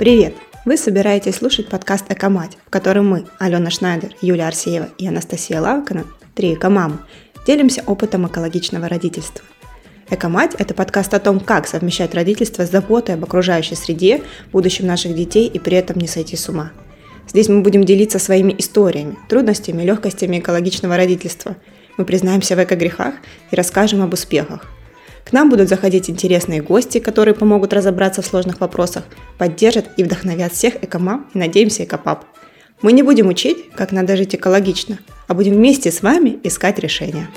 Привет! Вы собираетесь слушать подкаст «Экомать», в котором мы, Алена Шнайдер, Юлия Арсеева и Анастасия Лавкина, три эко-мамы, делимся опытом экологичного родительства. «Экомать» – это подкаст о том, как совмещать родительство с заботой об окружающей среде, будущем наших детей и при этом не сойти с ума. Здесь мы будем делиться своими историями, трудностями легкостями экологичного родительства. Мы признаемся в эко-грехах и расскажем об успехах – к нам будут заходить интересные гости, которые помогут разобраться в сложных вопросах, поддержат и вдохновят всех экомам и, надеемся, экопап. Мы не будем учить, как надо жить экологично, а будем вместе с вами искать решения.